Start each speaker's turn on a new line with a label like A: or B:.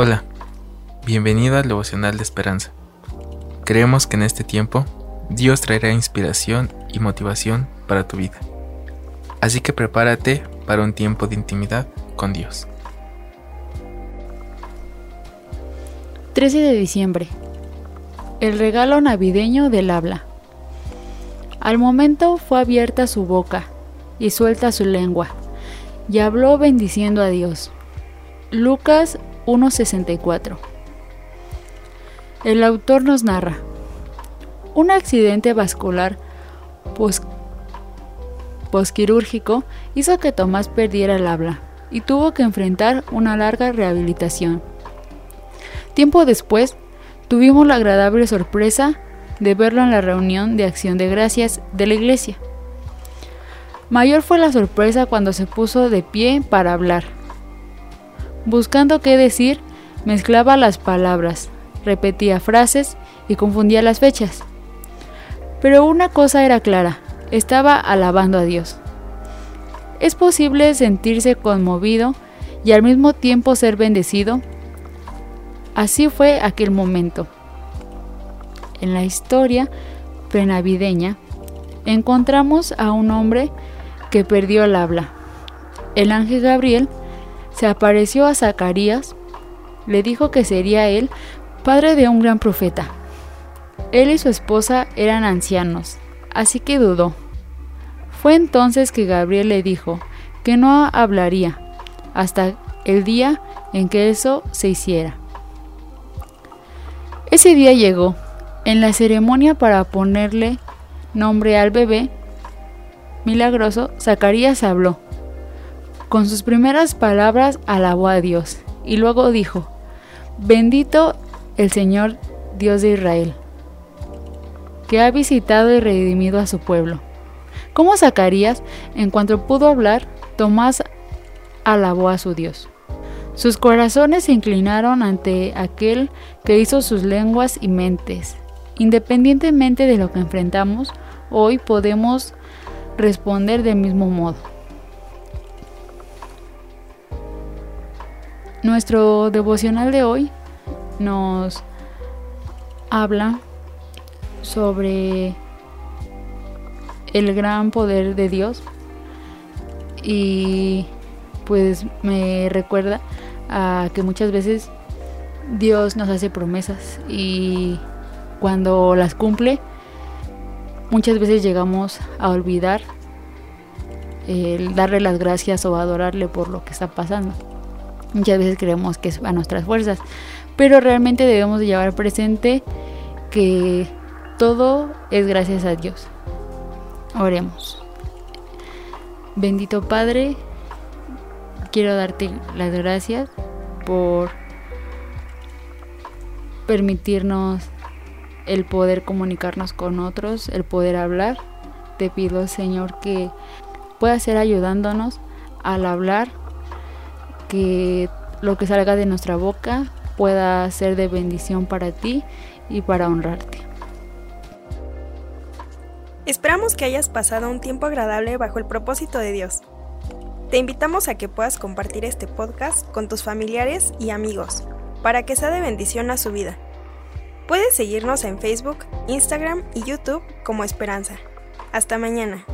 A: Hola, bienvenido al devocional de esperanza. Creemos que en este tiempo Dios traerá inspiración y motivación para tu vida. Así que prepárate para un tiempo de intimidad con Dios.
B: 13 de diciembre. El regalo navideño del habla. Al momento fue abierta su boca y suelta su lengua, y habló bendiciendo a Dios. Lucas 1.64. El autor nos narra, un accidente vascular posquirúrgico hizo que Tomás perdiera el habla y tuvo que enfrentar una larga rehabilitación. Tiempo después, tuvimos la agradable sorpresa de verlo en la reunión de acción de gracias de la iglesia. Mayor fue la sorpresa cuando se puso de pie para hablar Buscando qué decir, mezclaba las palabras, repetía frases y confundía las fechas. Pero una cosa era clara, estaba alabando a Dios. ¿Es posible sentirse conmovido y al mismo tiempo ser bendecido? Así fue aquel momento. En la historia prenavideña encontramos a un hombre que perdió el habla. El ángel Gabriel se apareció a Zacarías, le dijo que sería él padre de un gran profeta. Él y su esposa eran ancianos, así que dudó. Fue entonces que Gabriel le dijo que no hablaría hasta el día en que eso se hiciera. Ese día llegó. En la ceremonia para ponerle nombre al bebé milagroso, Zacarías habló. Con sus primeras palabras alabó a Dios y luego dijo, bendito el Señor Dios de Israel, que ha visitado y redimido a su pueblo. Como Zacarías, en cuanto pudo hablar, Tomás alabó a su Dios. Sus corazones se inclinaron ante aquel que hizo sus lenguas y mentes. Independientemente de lo que enfrentamos, hoy podemos responder del mismo modo. Nuestro devocional de hoy nos habla sobre el gran poder de Dios y pues me recuerda a que muchas veces Dios nos hace promesas y cuando las cumple muchas veces llegamos a olvidar el darle las gracias o adorarle por lo que está pasando. Muchas veces creemos que es a nuestras fuerzas, pero realmente debemos de llevar presente que todo es gracias a Dios. Oremos. Bendito Padre, quiero darte las gracias por permitirnos el poder comunicarnos con otros, el poder hablar. Te pido, Señor, que puedas ser ayudándonos al hablar que lo que salga de nuestra boca pueda ser de bendición para ti y para honrarte.
C: Esperamos que hayas pasado un tiempo agradable bajo el propósito de Dios. Te invitamos a que puedas compartir este podcast con tus familiares y amigos para que sea de bendición a su vida. Puedes seguirnos en Facebook, Instagram y YouTube como Esperanza. Hasta mañana.